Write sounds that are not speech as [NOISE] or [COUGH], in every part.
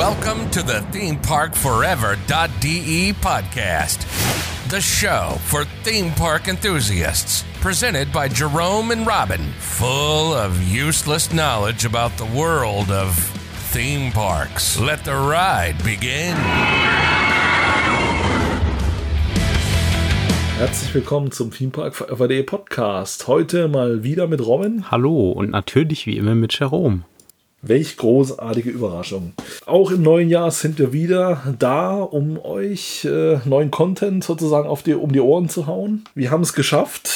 Welcome to the ThemeParkForever.de podcast, the show for theme park enthusiasts. Presented by Jerome and Robin, full of useless knowledge about the world of theme parks. Let the ride begin. Herzlich willkommen zum Themepark Forever.de Podcast. Heute mal wieder mit Robin. Hallo und natürlich wie immer mit Jerome. Welch großartige Überraschung. Auch im neuen Jahr sind wir wieder da, um euch äh, neuen Content sozusagen auf die, um die Ohren zu hauen. Wir haben es geschafft.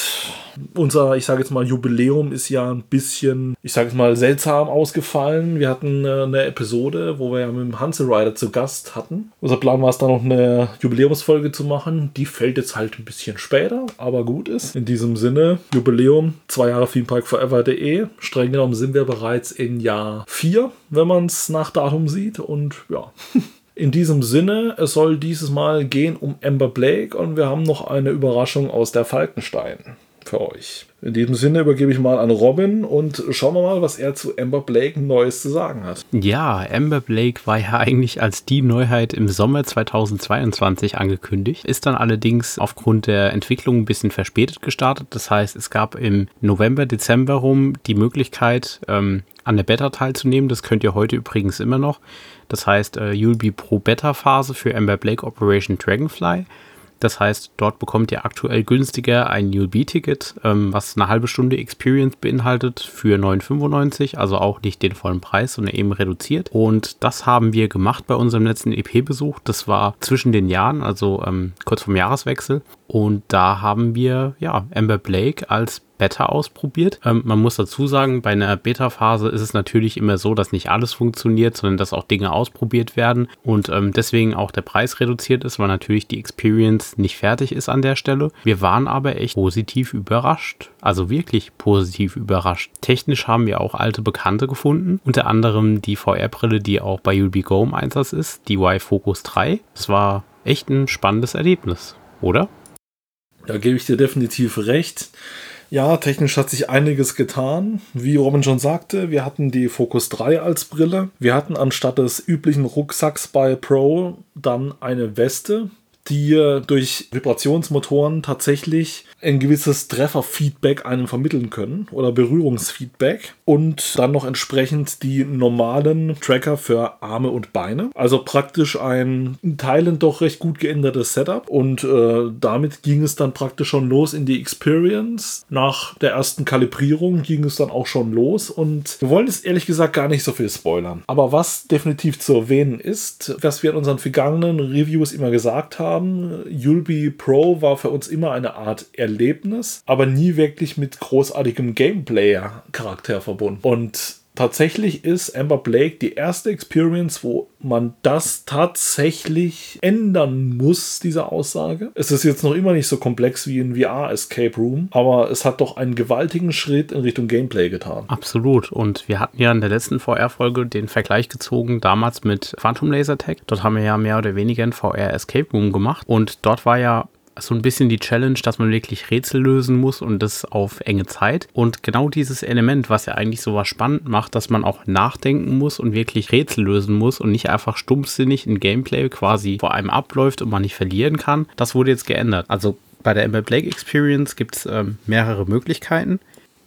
Unser, ich sage jetzt mal, Jubiläum ist ja ein bisschen, ich sage jetzt mal, seltsam ausgefallen. Wir hatten äh, eine Episode, wo wir ja mit dem Hansel Rider zu Gast hatten. Unser Plan war es dann noch eine Jubiläumsfolge zu machen. Die fällt jetzt halt ein bisschen später, aber gut ist. In diesem Sinne, Jubiläum, zwei Jahre Themepark Forever.de. Streng genommen sind wir bereits in Jahr 4, wenn man es nach Datum sieht. Und ja. [LAUGHS] In diesem Sinne, es soll dieses Mal gehen um Amber Blake und wir haben noch eine Überraschung aus der Falkenstein für euch. In diesem Sinne übergebe ich mal an Robin und schauen wir mal, was er zu Amber Blake Neues zu sagen hat. Ja, Amber Blake war ja eigentlich als die Neuheit im Sommer 2022 angekündigt, ist dann allerdings aufgrund der Entwicklung ein bisschen verspätet gestartet. Das heißt, es gab im November, Dezember rum die Möglichkeit, ähm, an der Beta teilzunehmen. Das könnt ihr heute übrigens immer noch. Das heißt, äh, you'll be pro Beta-Phase für Amber Blake Operation Dragonfly. Das heißt, dort bekommt ihr aktuell günstiger ein ULB-Ticket, ähm, was eine halbe Stunde Experience beinhaltet für 9,95, also auch nicht den vollen Preis, sondern eben reduziert. Und das haben wir gemacht bei unserem letzten EP-Besuch. Das war zwischen den Jahren, also ähm, kurz vorm Jahreswechsel. Und da haben wir ja Amber Blake als Beta ausprobiert. Ähm, man muss dazu sagen, bei einer Beta-Phase ist es natürlich immer so, dass nicht alles funktioniert, sondern dass auch Dinge ausprobiert werden und ähm, deswegen auch der Preis reduziert ist, weil natürlich die Experience nicht fertig ist an der Stelle. Wir waren aber echt positiv überrascht. Also wirklich positiv überrascht. Technisch haben wir auch alte Bekannte gefunden, unter anderem die VR-Brille, die auch bei You'll Go im Einsatz ist, die Y-Focus 3. Es war echt ein spannendes Erlebnis, oder? Da gebe ich dir definitiv recht. Ja, technisch hat sich einiges getan. Wie Robin schon sagte, wir hatten die Focus 3 als Brille. Wir hatten anstatt des üblichen Rucksacks bei Pro dann eine Weste, die durch Vibrationsmotoren tatsächlich ein gewisses Trefferfeedback einem vermitteln können oder Berührungsfeedback und dann noch entsprechend die normalen Tracker für Arme und Beine. Also praktisch ein in Teilen doch recht gut geändertes Setup und äh, damit ging es dann praktisch schon los in die Experience. Nach der ersten Kalibrierung ging es dann auch schon los und wir wollen es ehrlich gesagt gar nicht so viel spoilern. Aber was definitiv zu erwähnen ist, was wir in unseren vergangenen Reviews immer gesagt haben, Yulby Pro war für uns immer eine Art Erlebnis, aber nie wirklich mit großartigem Gameplayer-Charakter verbunden. Und tatsächlich ist Amber Blake die erste Experience, wo man das tatsächlich ändern muss, diese Aussage. Es ist jetzt noch immer nicht so komplex wie in VR Escape Room, aber es hat doch einen gewaltigen Schritt in Richtung Gameplay getan. Absolut. Und wir hatten ja in der letzten VR-Folge den Vergleich gezogen, damals mit Phantom Laser Tech. Dort haben wir ja mehr oder weniger ein VR Escape Room gemacht. Und dort war ja so ein bisschen die Challenge, dass man wirklich Rätsel lösen muss und das auf enge Zeit. Und genau dieses Element, was ja eigentlich so was spannend macht, dass man auch nachdenken muss und wirklich Rätsel lösen muss und nicht einfach stumpfsinnig ein Gameplay quasi vor einem abläuft und man nicht verlieren kann, das wurde jetzt geändert. Also bei der ML Blake Experience gibt es ähm, mehrere Möglichkeiten.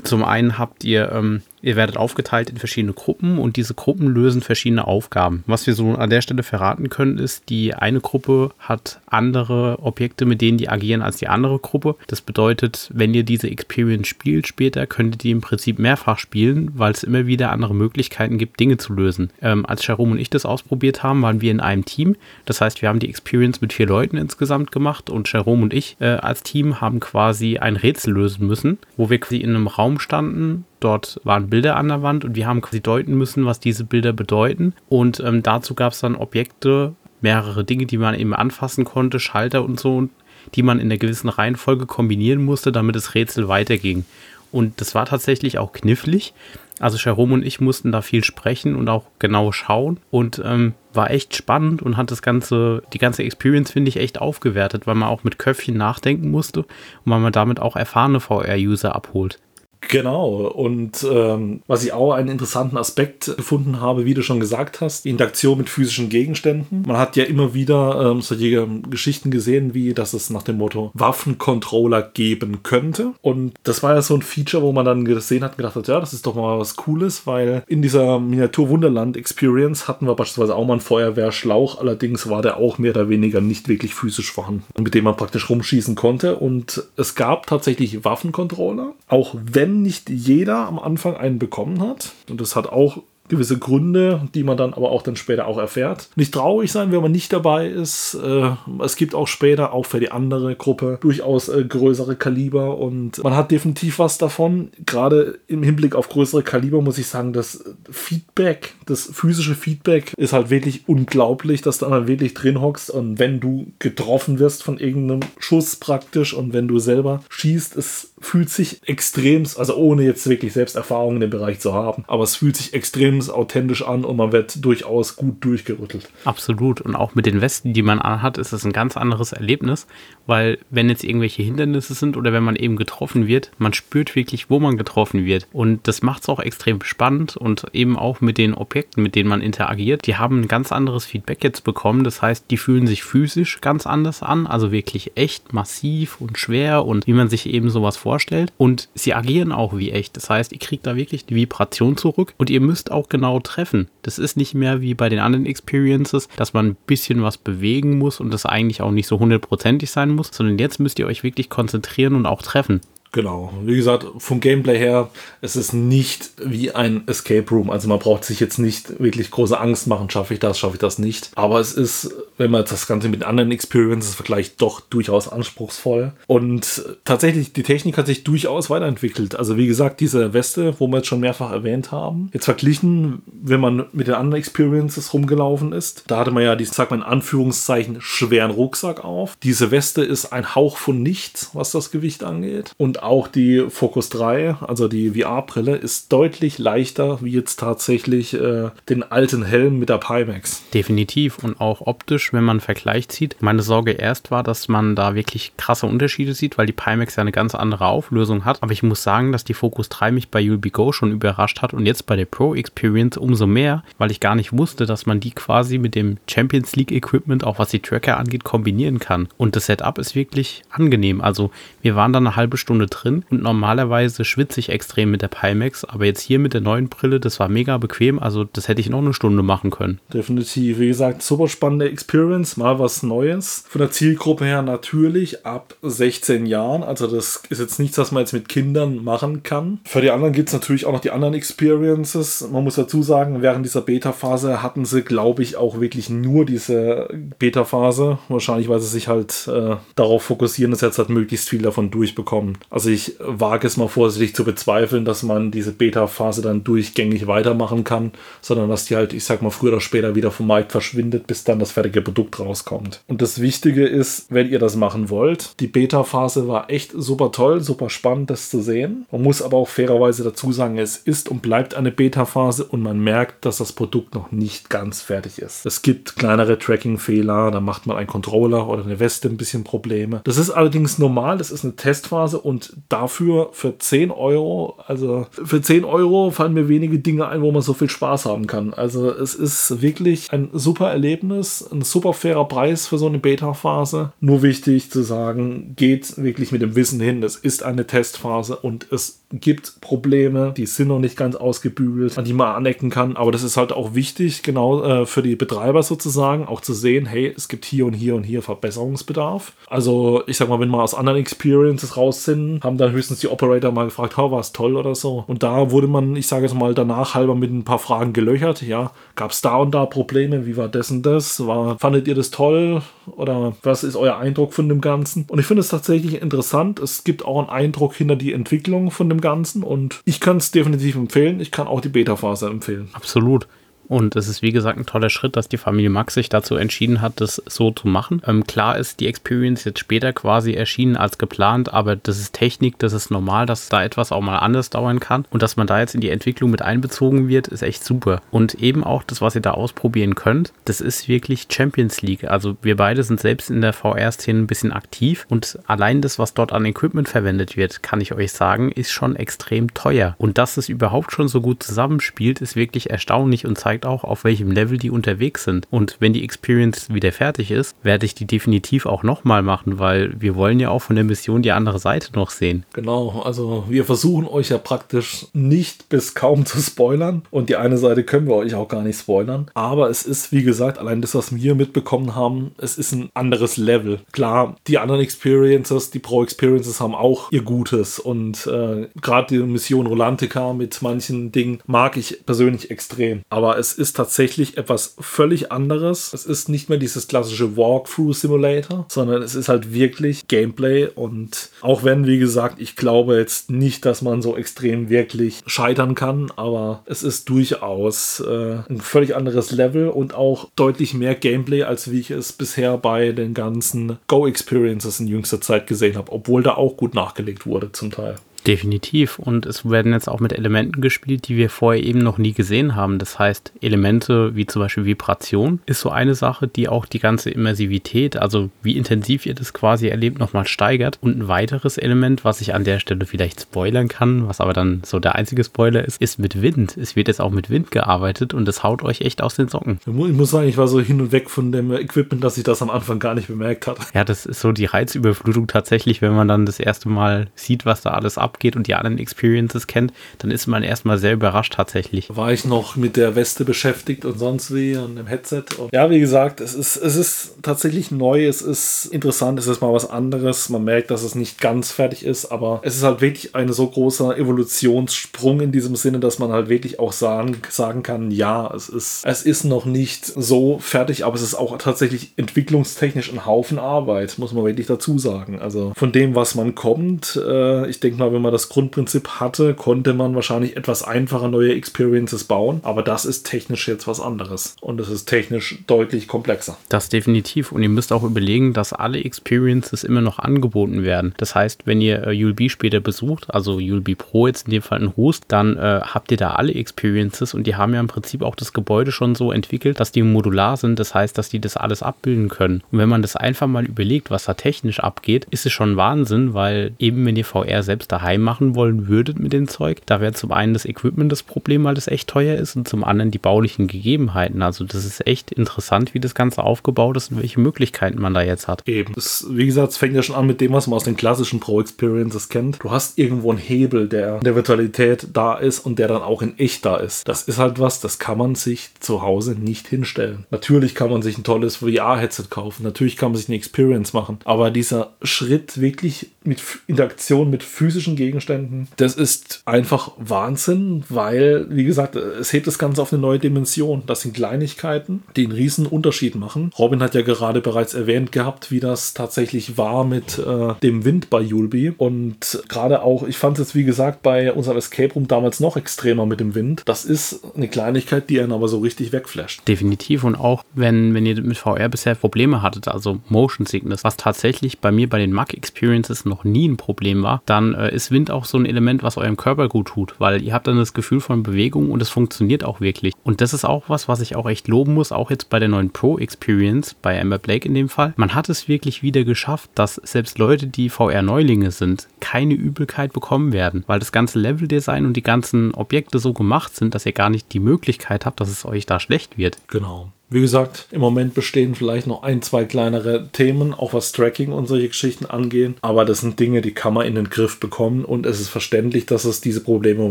Zum einen habt ihr ähm, Ihr werdet aufgeteilt in verschiedene Gruppen und diese Gruppen lösen verschiedene Aufgaben. Was wir so an der Stelle verraten können, ist, die eine Gruppe hat andere Objekte, mit denen die agieren als die andere Gruppe. Das bedeutet, wenn ihr diese Experience spielt später, könnt ihr die im Prinzip mehrfach spielen, weil es immer wieder andere Möglichkeiten gibt, Dinge zu lösen. Ähm, als Jerome und ich das ausprobiert haben, waren wir in einem Team. Das heißt, wir haben die Experience mit vier Leuten insgesamt gemacht und Jerome und ich äh, als Team haben quasi ein Rätsel lösen müssen, wo wir quasi in einem Raum standen Dort waren Bilder an der Wand und wir haben quasi deuten müssen, was diese Bilder bedeuten. Und ähm, dazu gab es dann Objekte, mehrere Dinge, die man eben anfassen konnte, Schalter und so, die man in einer gewissen Reihenfolge kombinieren musste, damit das Rätsel weiterging. Und das war tatsächlich auch knifflig. Also Jerome und ich mussten da viel sprechen und auch genau schauen und ähm, war echt spannend und hat das ganze, die ganze Experience finde ich echt aufgewertet, weil man auch mit Köpfchen nachdenken musste und weil man damit auch erfahrene VR-User abholt. Genau, und ähm, was ich auch einen interessanten Aspekt gefunden habe, wie du schon gesagt hast, die Interaktion mit physischen Gegenständen. Man hat ja immer wieder ähm, solche Geschichten gesehen, wie dass es nach dem Motto Waffencontroller geben könnte. Und das war ja so ein Feature, wo man dann gesehen hat, gedacht hat, ja, das ist doch mal was Cooles, weil in dieser Miniatur Wunderland Experience hatten wir beispielsweise auch mal einen Feuerwehrschlauch, allerdings war der auch mehr oder weniger nicht wirklich physisch vorhanden, mit dem man praktisch rumschießen konnte. Und es gab tatsächlich Waffencontroller, auch wenn nicht jeder am Anfang einen bekommen hat. Und das hat auch gewisse Gründe, die man dann aber auch dann später auch erfährt. Nicht traurig sein, wenn man nicht dabei ist. Äh, es gibt auch später, auch für die andere Gruppe, durchaus äh, größere Kaliber und man hat definitiv was davon. Gerade im Hinblick auf größere Kaliber muss ich sagen, das Feedback, das physische Feedback ist halt wirklich unglaublich, dass du dann wirklich drin hockst und wenn du getroffen wirst von irgendeinem Schuss praktisch und wenn du selber schießt, es fühlt sich extrem, also ohne jetzt wirklich selbst Erfahrung in dem Bereich zu haben, aber es fühlt sich extrem authentisch an und man wird durchaus gut durchgerüttelt. Absolut. Und auch mit den Westen, die man anhat, ist es ein ganz anderes Erlebnis, weil wenn jetzt irgendwelche Hindernisse sind oder wenn man eben getroffen wird, man spürt wirklich, wo man getroffen wird. Und das macht es auch extrem spannend und eben auch mit den Objekten, mit denen man interagiert, die haben ein ganz anderes Feedback jetzt bekommen. Das heißt, die fühlen sich physisch ganz anders an, also wirklich echt massiv und schwer und wie man sich eben sowas vorstellt. Und sie agieren auch wie echt. Das heißt, ihr kriegt da wirklich die Vibration zurück und ihr müsst auch genau treffen. Das ist nicht mehr wie bei den anderen Experiences, dass man ein bisschen was bewegen muss und das eigentlich auch nicht so hundertprozentig sein muss, sondern jetzt müsst ihr euch wirklich konzentrieren und auch treffen. Genau. Wie gesagt, vom Gameplay her, es ist nicht wie ein Escape Room. Also man braucht sich jetzt nicht wirklich große Angst machen, schaffe ich das, schaffe ich das nicht. Aber es ist, wenn man das Ganze mit anderen Experiences vergleicht, doch durchaus anspruchsvoll. Und tatsächlich, die Technik hat sich durchaus weiterentwickelt. Also wie gesagt, diese Weste, wo wir jetzt schon mehrfach erwähnt haben, jetzt verglichen, wenn man mit den anderen Experiences rumgelaufen ist, da hatte man ja diesen, sag mal in Anführungszeichen, schweren Rucksack auf. Diese Weste ist ein Hauch von nichts, was das Gewicht angeht. Und auch die Focus 3, also die VR-Brille, ist deutlich leichter wie jetzt tatsächlich äh, den alten Helm mit der Pimax. Definitiv und auch optisch, wenn man einen Vergleich zieht. Meine Sorge erst war, dass man da wirklich krasse Unterschiede sieht, weil die Pimax ja eine ganz andere Auflösung hat. Aber ich muss sagen, dass die Focus 3 mich bei You'll Go schon überrascht hat und jetzt bei der Pro Experience umso mehr, weil ich gar nicht wusste, dass man die quasi mit dem Champions League Equipment, auch was die Tracker angeht, kombinieren kann. Und das Setup ist wirklich angenehm. Also wir waren da eine halbe Stunde drin und normalerweise schwitze ich extrem mit der Pimax, aber jetzt hier mit der neuen Brille, das war mega bequem, also das hätte ich noch eine Stunde machen können. Definitiv, wie gesagt, super spannende Experience, mal was Neues. Von der Zielgruppe her natürlich ab 16 Jahren, also das ist jetzt nichts, was man jetzt mit Kindern machen kann. Für die anderen gibt es natürlich auch noch die anderen Experiences. Man muss dazu sagen, während dieser Beta-Phase hatten sie, glaube ich, auch wirklich nur diese Beta-Phase. Wahrscheinlich, weil sie sich halt äh, darauf fokussieren, dass jetzt halt möglichst viel davon durchbekommen. Ich wage es mal vorsichtig zu bezweifeln, dass man diese Beta-Phase dann durchgängig weitermachen kann, sondern dass die halt, ich sag mal, früher oder später wieder vom Markt verschwindet, bis dann das fertige Produkt rauskommt. Und das Wichtige ist, wenn ihr das machen wollt, die Beta-Phase war echt super toll, super spannend, das zu sehen. Man muss aber auch fairerweise dazu sagen, es ist und bleibt eine Beta-Phase und man merkt, dass das Produkt noch nicht ganz fertig ist. Es gibt kleinere Tracking-Fehler, da macht man einen Controller oder eine Weste ein bisschen Probleme. Das ist allerdings normal, das ist eine Testphase und dafür für 10 Euro, also für 10 Euro fallen mir wenige Dinge ein, wo man so viel Spaß haben kann. Also es ist wirklich ein super Erlebnis, ein super fairer Preis für so eine Beta-Phase. Nur wichtig zu sagen, geht wirklich mit dem Wissen hin, es ist eine Testphase und es gibt Probleme, die sind noch nicht ganz ausgebügelt, an die man anecken kann. Aber das ist halt auch wichtig, genau äh, für die Betreiber sozusagen, auch zu sehen, hey, es gibt hier und hier und hier Verbesserungsbedarf. Also ich sag mal, wenn wir aus anderen Experiences raus sind, haben dann höchstens die Operator mal gefragt, oh, war es toll oder so. Und da wurde man, ich sage jetzt mal, danach halber mit ein paar Fragen gelöchert. Ja, gab es da und da Probleme? Wie war das und das? War, fandet ihr das toll? Oder was ist euer Eindruck von dem Ganzen? Und ich finde es tatsächlich interessant. Es gibt auch einen Eindruck hinter die Entwicklung von dem Ganzen und ich kann es definitiv empfehlen. Ich kann auch die Beta-Phase empfehlen. Absolut Und es ist wie gesagt ein toller Schritt, dass die Familie Max sich dazu entschieden hat, das so zu machen. Ähm, klar ist die Experience jetzt später quasi erschienen als geplant, aber das ist Technik, das ist normal, dass da etwas auch mal anders dauern kann. Und dass man da jetzt in die Entwicklung mit einbezogen wird, ist echt super. Und eben auch das, was ihr da ausprobieren könnt, das ist wirklich Champions League. Also wir beide sind selbst in der VR-Szene ein bisschen aktiv und allein das, was dort an Equipment verwendet wird, kann ich euch sagen, ist schon extrem teuer. Und dass es überhaupt schon so gut zusammenspielt, ist wirklich erstaunlich und zeigt auch, auf welchem Level die unterwegs sind. Und wenn die Experience wieder fertig ist, werde ich die definitiv auch nochmal machen, weil wir wollen ja auch von der Mission die andere Seite noch sehen. Genau, also wir versuchen euch ja praktisch nicht bis kaum zu spoilern und die eine Seite können wir euch auch gar nicht spoilern. Aber es ist, wie gesagt, allein das, was wir mitbekommen haben, es ist ein anderes Level. Klar, die anderen Experiences, die Pro-Experiences haben auch ihr Gutes und äh, gerade die Mission Rolantica mit manchen Dingen mag ich persönlich extrem. Aber es ist tatsächlich etwas völlig anderes. Es ist nicht mehr dieses klassische Walkthrough Simulator, sondern es ist halt wirklich Gameplay und auch wenn, wie gesagt, ich glaube jetzt nicht, dass man so extrem wirklich scheitern kann, aber es ist durchaus äh, ein völlig anderes Level und auch deutlich mehr Gameplay, als wie ich es bisher bei den ganzen Go-Experiences in jüngster Zeit gesehen habe, obwohl da auch gut nachgelegt wurde zum Teil. Definitiv. Und es werden jetzt auch mit Elementen gespielt, die wir vorher eben noch nie gesehen haben. Das heißt, Elemente wie zum Beispiel Vibration ist so eine Sache, die auch die ganze Immersivität, also wie intensiv ihr das quasi erlebt, nochmal steigert. Und ein weiteres Element, was ich an der Stelle vielleicht spoilern kann, was aber dann so der einzige Spoiler ist, ist mit Wind. Es wird jetzt auch mit Wind gearbeitet und das haut euch echt aus den Socken. Ich muss sagen, ich war so hin und weg von dem Equipment, dass ich das am Anfang gar nicht bemerkt hatte. Ja, das ist so die Reizüberflutung tatsächlich, wenn man dann das erste Mal sieht, was da alles abgeht abgeht und die anderen Experiences kennt, dann ist man erstmal sehr überrascht tatsächlich. War ich noch mit der Weste beschäftigt und sonst wie und dem Headset. Und ja, wie gesagt, es ist, es ist tatsächlich neu, es ist interessant, es ist mal was anderes. Man merkt, dass es nicht ganz fertig ist, aber es ist halt wirklich ein so großer Evolutionssprung in diesem Sinne, dass man halt wirklich auch sagen, sagen kann, ja, es ist, es ist noch nicht so fertig, aber es ist auch tatsächlich entwicklungstechnisch ein Haufen Arbeit, muss man wirklich dazu sagen. Also von dem, was man kommt, äh, ich denke mal, wenn man man das Grundprinzip hatte, konnte man wahrscheinlich etwas einfacher neue Experiences bauen. Aber das ist technisch jetzt was anderes. Und es ist technisch deutlich komplexer. Das definitiv. Und ihr müsst auch überlegen, dass alle Experiences immer noch angeboten werden. Das heißt, wenn ihr äh, ULB später besucht, also ULB Pro jetzt in dem Fall ein Host, dann äh, habt ihr da alle Experiences und die haben ja im Prinzip auch das Gebäude schon so entwickelt, dass die modular sind. Das heißt, dass die das alles abbilden können. Und wenn man das einfach mal überlegt, was da technisch abgeht, ist es schon Wahnsinn, weil eben wenn ihr VR selbst daheim machen wollen würdet mit dem Zeug, da wäre zum einen das Equipment das Problem, weil das echt teuer ist und zum anderen die baulichen Gegebenheiten. Also das ist echt interessant, wie das Ganze aufgebaut ist und welche Möglichkeiten man da jetzt hat. Eben. Das, wie gesagt, es fängt ja schon an mit dem, was man aus den klassischen Pro-Experiences kennt. Du hast irgendwo einen Hebel, der in der Virtualität da ist und der dann auch in echt da ist. Das ist halt was, das kann man sich zu Hause nicht hinstellen. Natürlich kann man sich ein tolles VR-Headset kaufen, natürlich kann man sich eine Experience machen, aber dieser Schritt wirklich mit Interaktion mit physischen Gegenständen. Das ist einfach Wahnsinn, weil, wie gesagt, es hebt das Ganze auf eine neue Dimension. Das sind Kleinigkeiten, die einen riesen Unterschied machen. Robin hat ja gerade bereits erwähnt gehabt, wie das tatsächlich war mit äh, dem Wind bei Yulby. Und gerade auch, ich fand es jetzt, wie gesagt, bei unserem Escape Room damals noch extremer mit dem Wind. Das ist eine Kleinigkeit, die einen aber so richtig wegflasht. Definitiv. Und auch, wenn, wenn ihr mit VR bisher Probleme hattet, also Motion Sickness, was tatsächlich bei mir bei den Mac Experiences noch nie ein Problem war, dann äh, ist Wind Wind auch so ein Element, was eurem Körper gut tut, weil ihr habt dann das Gefühl von Bewegung und es funktioniert auch wirklich. Und das ist auch was, was ich auch echt loben muss, auch jetzt bei der neuen Pro Experience, bei Amber Blake in dem Fall. Man hat es wirklich wieder geschafft, dass selbst Leute, die VR-Neulinge sind, keine Übelkeit bekommen werden, weil das ganze Level-Design und die ganzen Objekte so gemacht sind, dass ihr gar nicht die Möglichkeit habt, dass es euch da schlecht wird. Genau. Wie gesagt, im Moment bestehen vielleicht noch ein, zwei kleinere Themen, auch was Tracking und solche Geschichten angehen. Aber das sind Dinge, die kann man in den Griff bekommen. Und es ist verständlich, dass es diese Probleme im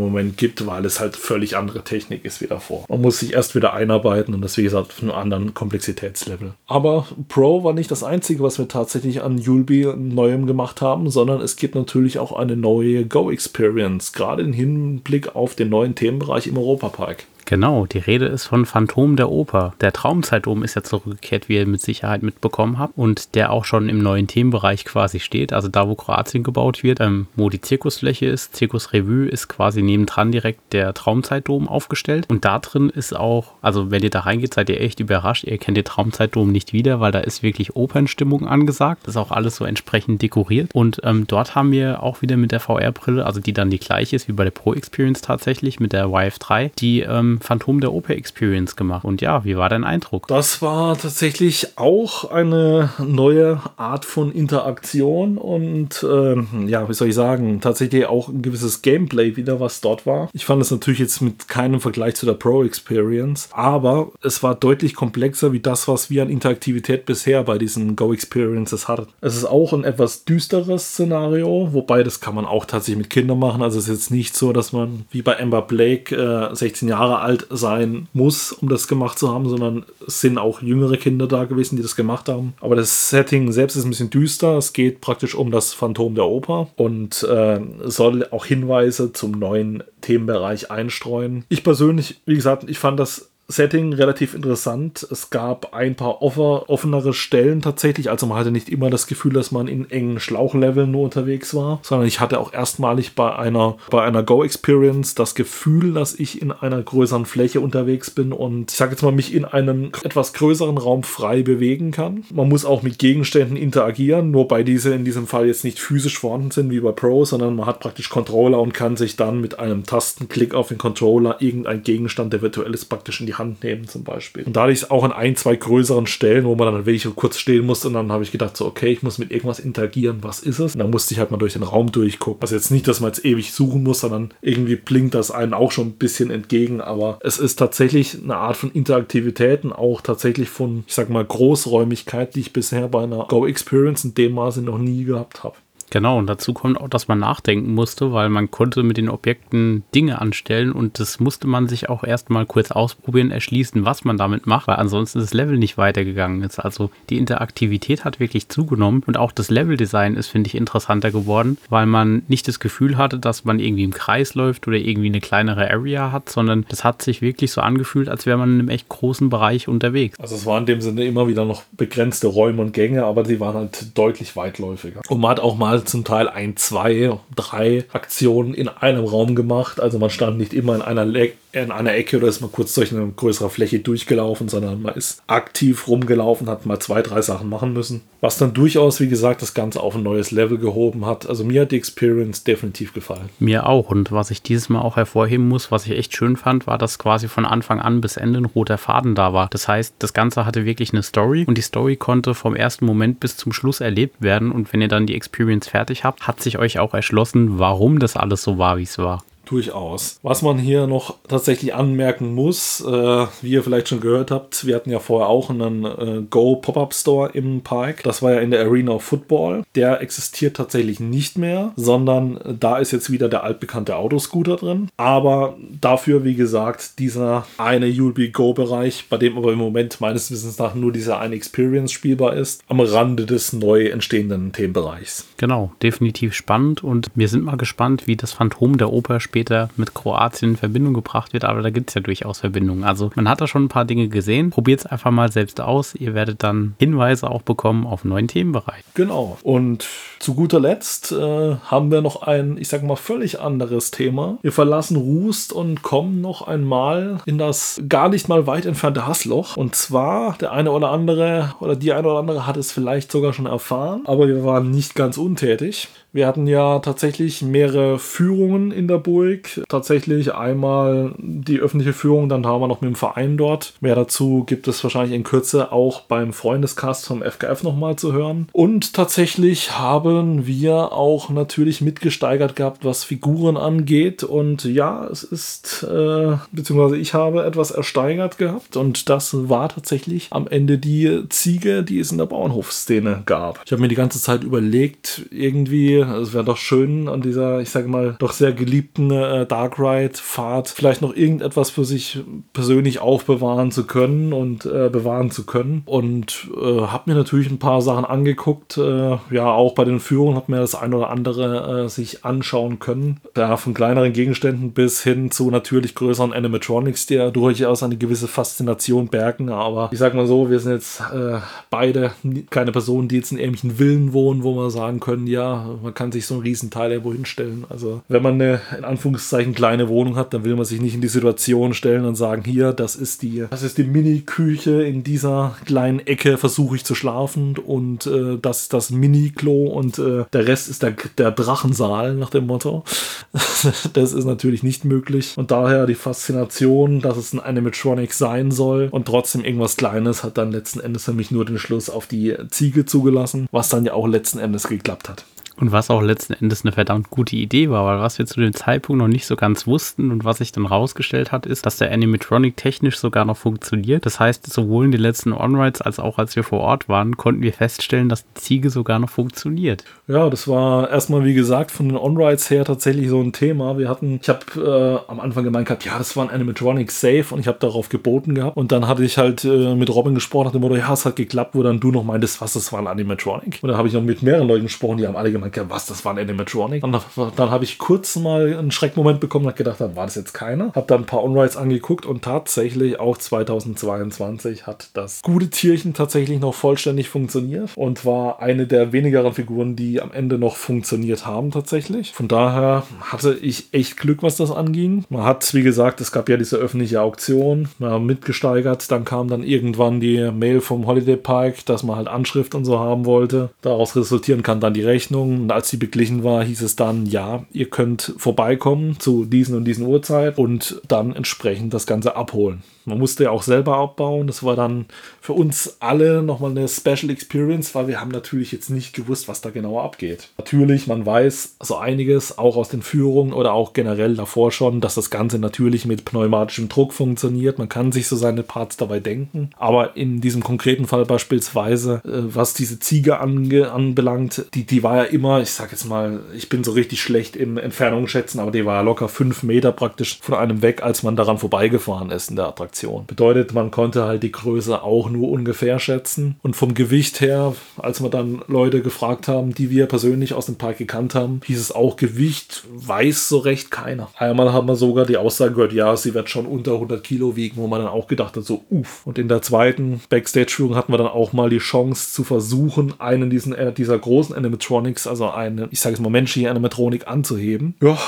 Moment gibt, weil es halt völlig andere Technik ist wie davor. Man muss sich erst wieder einarbeiten und das, wie gesagt, auf einem anderen Komplexitätslevel. Aber Pro war nicht das Einzige, was wir tatsächlich an Yulby Neuem gemacht haben, sondern es gibt natürlich auch eine neue Go-Experience, gerade im Hinblick auf den neuen Themenbereich im Europapark. Genau, die Rede ist von Phantom der Oper. Der Traumzeitdom ist ja zurückgekehrt, wie ihr mit Sicherheit mitbekommen habt, und der auch schon im neuen Themenbereich quasi steht, also da, wo Kroatien gebaut wird, ähm, wo die Zirkusfläche ist. Zirkus Revue ist quasi nebendran direkt der Traumzeitdom aufgestellt. Und da drin ist auch, also wenn ihr da reingeht, seid ihr echt überrascht. Ihr kennt den Traumzeitdom nicht wieder, weil da ist wirklich Opernstimmung angesagt. Das ist auch alles so entsprechend dekoriert. Und ähm, dort haben wir auch wieder mit der VR-Brille, also die dann die gleiche ist wie bei der Pro Experience tatsächlich, mit der YF 3, die ähm, Phantom der Oper Experience gemacht. Und ja, wie war dein Eindruck? Das war tatsächlich auch eine neue Art von Interaktion und ähm, ja, wie soll ich sagen, tatsächlich auch ein gewisses Gameplay wieder, was dort war. Ich fand es natürlich jetzt mit keinem Vergleich zu der Pro Experience, aber es war deutlich komplexer wie das, was wir an Interaktivität bisher bei diesen Go Experiences hatten. Es ist auch ein etwas düsteres Szenario, wobei das kann man auch tatsächlich mit Kindern machen. Also es ist jetzt nicht so, dass man wie bei Amber Blake äh, 16 Jahre alt sein muss, um das gemacht zu haben, sondern es sind auch jüngere Kinder da gewesen, die das gemacht haben. Aber das Setting selbst ist ein bisschen düster. Es geht praktisch um das Phantom der Oper und äh, soll auch Hinweise zum neuen Themenbereich einstreuen. Ich persönlich, wie gesagt, ich fand das Setting relativ interessant. Es gab ein paar offer, offenere Stellen tatsächlich. Also man hatte nicht immer das Gefühl, dass man in engen Schlauchleveln nur unterwegs war, sondern ich hatte auch erstmalig bei einer, bei einer Go-Experience das Gefühl, dass ich in einer größeren Fläche unterwegs bin und ich sage jetzt mal, mich in einem etwas größeren Raum frei bewegen kann. Man muss auch mit Gegenständen interagieren, wobei diese in diesem Fall jetzt nicht physisch vorhanden sind wie bei Pro, sondern man hat praktisch Controller und kann sich dann mit einem Tastenklick auf den Controller irgendein Gegenstand, der virtuell ist, praktisch in die Hand nehmen zum Beispiel. Und dadurch auch an ein, zwei größeren Stellen, wo man dann wirklich kurz stehen musste und dann habe ich gedacht so, okay, ich muss mit irgendwas interagieren, was ist es? Und dann musste ich halt mal durch den Raum durchgucken. Also jetzt nicht, dass man jetzt ewig suchen muss, sondern irgendwie blinkt das einen auch schon ein bisschen entgegen, aber es ist tatsächlich eine Art von Interaktivität und auch tatsächlich von, ich sag mal, Großräumigkeit, die ich bisher bei einer Go Experience in dem Maße noch nie gehabt habe. Genau, und dazu kommt auch, dass man nachdenken musste, weil man konnte mit den Objekten Dinge anstellen und das musste man sich auch erstmal kurz ausprobieren, erschließen, was man damit macht, weil ansonsten das Level nicht weitergegangen ist. Also die Interaktivität hat wirklich zugenommen und auch das Leveldesign ist, finde ich, interessanter geworden, weil man nicht das Gefühl hatte, dass man irgendwie im Kreis läuft oder irgendwie eine kleinere Area hat, sondern das hat sich wirklich so angefühlt, als wäre man in einem echt großen Bereich unterwegs. Also es waren in dem Sinne immer wieder noch begrenzte Räume und Gänge, aber sie waren halt deutlich weitläufiger. Und man hat auch mal zum Teil ein, zwei, drei Aktionen in einem Raum gemacht. Also man stand nicht immer in einer Le in einer Ecke oder ist mal kurz durch eine größere Fläche durchgelaufen, sondern man ist aktiv rumgelaufen, hat mal zwei, drei Sachen machen müssen. Was dann durchaus, wie gesagt, das Ganze auf ein neues Level gehoben hat. Also mir hat die Experience definitiv gefallen. Mir auch. Und was ich dieses Mal auch hervorheben muss, was ich echt schön fand, war, dass quasi von Anfang an bis Ende ein roter Faden da war. Das heißt, das Ganze hatte wirklich eine Story und die Story konnte vom ersten Moment bis zum Schluss erlebt werden. Und wenn ihr dann die Experience fertig habt, hat sich euch auch erschlossen, warum das alles so war, wie es war. Durchaus. Was man hier noch tatsächlich anmerken muss, äh, wie ihr vielleicht schon gehört habt, wir hatten ja vorher auch einen äh, Go Pop-Up Store im Park. Das war ja in der Arena of Football. Der existiert tatsächlich nicht mehr, sondern da ist jetzt wieder der altbekannte Autoscooter drin. Aber dafür, wie gesagt, dieser eine ULB Go-Bereich, bei dem aber im Moment meines Wissens nach nur dieser eine Experience spielbar ist, am Rande des neu entstehenden Themenbereichs. Genau, definitiv spannend und wir sind mal gespannt, wie das Phantom der Oper spielt später mit Kroatien in Verbindung gebracht wird, aber da gibt es ja durchaus Verbindungen. Also man hat da schon ein paar Dinge gesehen. Probiert es einfach mal selbst aus. Ihr werdet dann Hinweise auch bekommen auf neuen Themenbereich. Genau. Und zu guter Letzt äh, haben wir noch ein, ich sag mal, völlig anderes Thema. Wir verlassen Rust und kommen noch einmal in das gar nicht mal weit entfernte Hassloch. Und zwar der eine oder andere oder die eine oder andere hat es vielleicht sogar schon erfahren, aber wir waren nicht ganz untätig. Wir hatten ja tatsächlich mehrere Führungen in der Burg. Tatsächlich einmal die öffentliche Führung, dann haben wir noch mit dem Verein dort. Mehr dazu gibt es wahrscheinlich in Kürze auch beim Freundescast vom FKF nochmal zu hören. Und tatsächlich haben wir auch natürlich mitgesteigert gehabt, was Figuren angeht. Und ja, es ist, äh, beziehungsweise ich habe etwas ersteigert gehabt. Und das war tatsächlich am Ende die Ziege, die es in der Bauernhofszene gab. Ich habe mir die ganze Zeit überlegt, irgendwie es wäre doch schön an dieser, ich sage mal, doch sehr geliebten äh, Dark Ride-Fahrt vielleicht noch irgendetwas für sich persönlich aufbewahren zu können und äh, bewahren zu können. Und äh, habe mir natürlich ein paar Sachen angeguckt. Äh, ja, auch bei den Führungen hat mir das ein oder andere äh, sich anschauen können. Ja, von kleineren Gegenständen bis hin zu natürlich größeren Animatronics, die ja durchaus eine gewisse Faszination bergen. Aber ich sag mal so, wir sind jetzt äh, beide keine Personen, die jetzt in ähnlichen Villen wohnen, wo wir sagen können, ja, man kann sich so ein Riesenteil irgendwo hinstellen. Also wenn man eine in Anführungszeichen kleine Wohnung hat, dann will man sich nicht in die Situation stellen und sagen, hier, das ist die, das ist die Mini-Küche in dieser kleinen Ecke, versuche ich zu schlafen und äh, das ist das Mini-Klo und äh, der Rest ist der, der Drachensaal nach dem Motto. [LAUGHS] das ist natürlich nicht möglich und daher die Faszination, dass es ein Animatronic sein soll und trotzdem irgendwas Kleines hat dann letzten Endes für mich nur den Schluss auf die Ziege zugelassen, was dann ja auch letzten Endes geklappt hat. Und was auch letzten Endes eine verdammt gute Idee war, weil was wir zu dem Zeitpunkt noch nicht so ganz wussten und was sich dann rausgestellt hat, ist, dass der Animatronic technisch sogar noch funktioniert. Das heißt, sowohl in den letzten On-Rides als auch als wir vor Ort waren, konnten wir feststellen, dass die Ziege sogar noch funktioniert. Ja, das war erstmal, wie gesagt, von den On-Rides her tatsächlich so ein Thema. Wir hatten, ich habe äh, am Anfang gemeint gehabt, ja, das war ein Animatronic Safe und ich habe darauf geboten gehabt. Und dann hatte ich halt äh, mit Robin gesprochen, nach dem Motto, ja, es hat geklappt, wo dann du noch meintest, was, das war ein Animatronic. Und dann habe ich noch mit mehreren Leuten gesprochen, die haben alle gemeint, gemeint, was, das war ein Animatronic. Und dann, dann habe ich kurz mal einen Schreckmoment bekommen und gedacht, war das jetzt keiner? Habe dann ein paar On-Rides angeguckt und tatsächlich auch 2022 hat das gute Tierchen tatsächlich noch vollständig funktioniert und war eine der wenigeren Figuren, die am Ende noch funktioniert haben tatsächlich. Von daher hatte ich echt Glück, was das anging. Man hat, wie gesagt, es gab ja diese öffentliche Auktion, man hat mitgesteigert, dann kam dann irgendwann die Mail vom Holiday Park, dass man halt Anschrift und so haben wollte. Daraus resultieren kann dann die Rechnung und als die beglichen war, hieß es dann, ja, ihr könnt vorbeikommen zu diesen und diesen Uhrzeit und dann entsprechend das Ganze abholen. Man musste ja auch selber abbauen. Das war dann für uns alle nochmal eine Special Experience, weil wir haben natürlich jetzt nicht gewusst, was da genau abgeht. Natürlich, man weiß so einiges, auch aus den Führungen oder auch generell davor schon, dass das Ganze natürlich mit pneumatischem Druck funktioniert. Man kann sich so seine Parts dabei denken. Aber in diesem konkreten Fall beispielsweise, äh, was diese Ziege ange anbelangt, die, die war ja immer, ich sag jetzt mal, ich bin so richtig schlecht im Entfernung schätzen, aber die war ja locker fünf Meter praktisch von einem weg, als man daran vorbeigefahren ist in der Attraktion. Aktion. Bedeutet, man konnte halt die Größe auch nur ungefähr schätzen. Und vom Gewicht her, als wir dann Leute gefragt haben, die wir persönlich aus dem Park gekannt haben, hieß es auch Gewicht, weiß so recht keiner. Einmal haben wir sogar die Aussage gehört, ja, sie wird schon unter 100 Kilo wiegen, wo man dann auch gedacht hat, so uff. Und in der zweiten Backstage-Führung hatten wir dann auch mal die Chance zu versuchen, einen diesen, äh, dieser großen Animatronics, also einen, ich sage es mal, menschliche Animatronik anzuheben. Ja,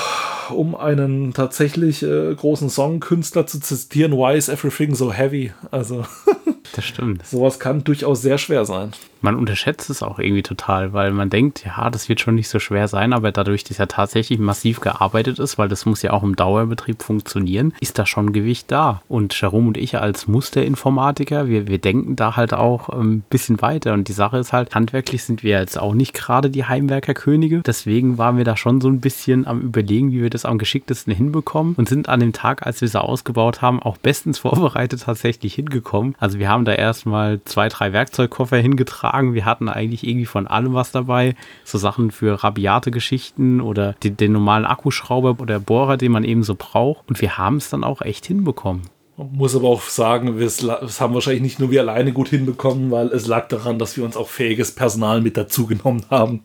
um einen tatsächlich äh, großen Songkünstler zu zitieren, Why is everything so heavy? Also. [LAUGHS] das stimmt. Sowas kann durchaus sehr schwer sein man unterschätzt es auch irgendwie total, weil man denkt, ja, das wird schon nicht so schwer sein, aber dadurch, dass ja tatsächlich massiv gearbeitet ist, weil das muss ja auch im Dauerbetrieb funktionieren, ist da schon Gewicht da. Und Jerome und ich als Musterinformatiker, wir, wir denken da halt auch ein ähm, bisschen weiter. Und die Sache ist halt, handwerklich sind wir jetzt auch nicht gerade die Heimwerkerkönige. Deswegen waren wir da schon so ein bisschen am Überlegen, wie wir das am geschicktesten hinbekommen und sind an dem Tag, als wir sie ausgebaut haben, auch bestens [LAUGHS] vorbereitet tatsächlich hingekommen. Also wir haben da erstmal zwei, drei Werkzeugkoffer hingetragen tragen. Wir hatten eigentlich irgendwie von allem was dabei. So Sachen für rabiate Geschichten oder den, den normalen Akkuschrauber oder Bohrer, den man eben so braucht. Und wir haben es dann auch echt hinbekommen. Man muss aber auch sagen, wir haben wahrscheinlich nicht nur wir alleine gut hinbekommen, weil es lag daran, dass wir uns auch fähiges Personal mit dazu genommen haben.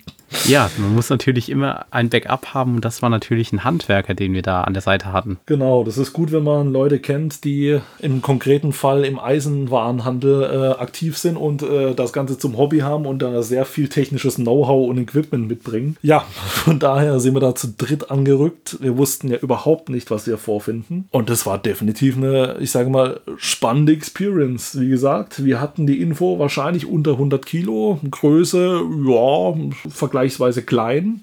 Ja, man muss natürlich immer ein Backup haben und das war natürlich ein Handwerker, den wir da an der Seite hatten. Genau, das ist gut, wenn man Leute kennt, die im konkreten Fall im Eisenwarenhandel äh, aktiv sind und äh, das Ganze zum Hobby haben und da sehr viel technisches Know-how und Equipment mitbringen. Ja, [LAUGHS] von daher sind wir da zu dritt angerückt. Wir wussten ja überhaupt nicht, was wir vorfinden. Und das war definitiv eine, ich sage mal, spannende Experience. Wie gesagt, wir hatten die Info wahrscheinlich unter 100 Kilo, Größe, ja, vergleichsweise vergleichsweise klein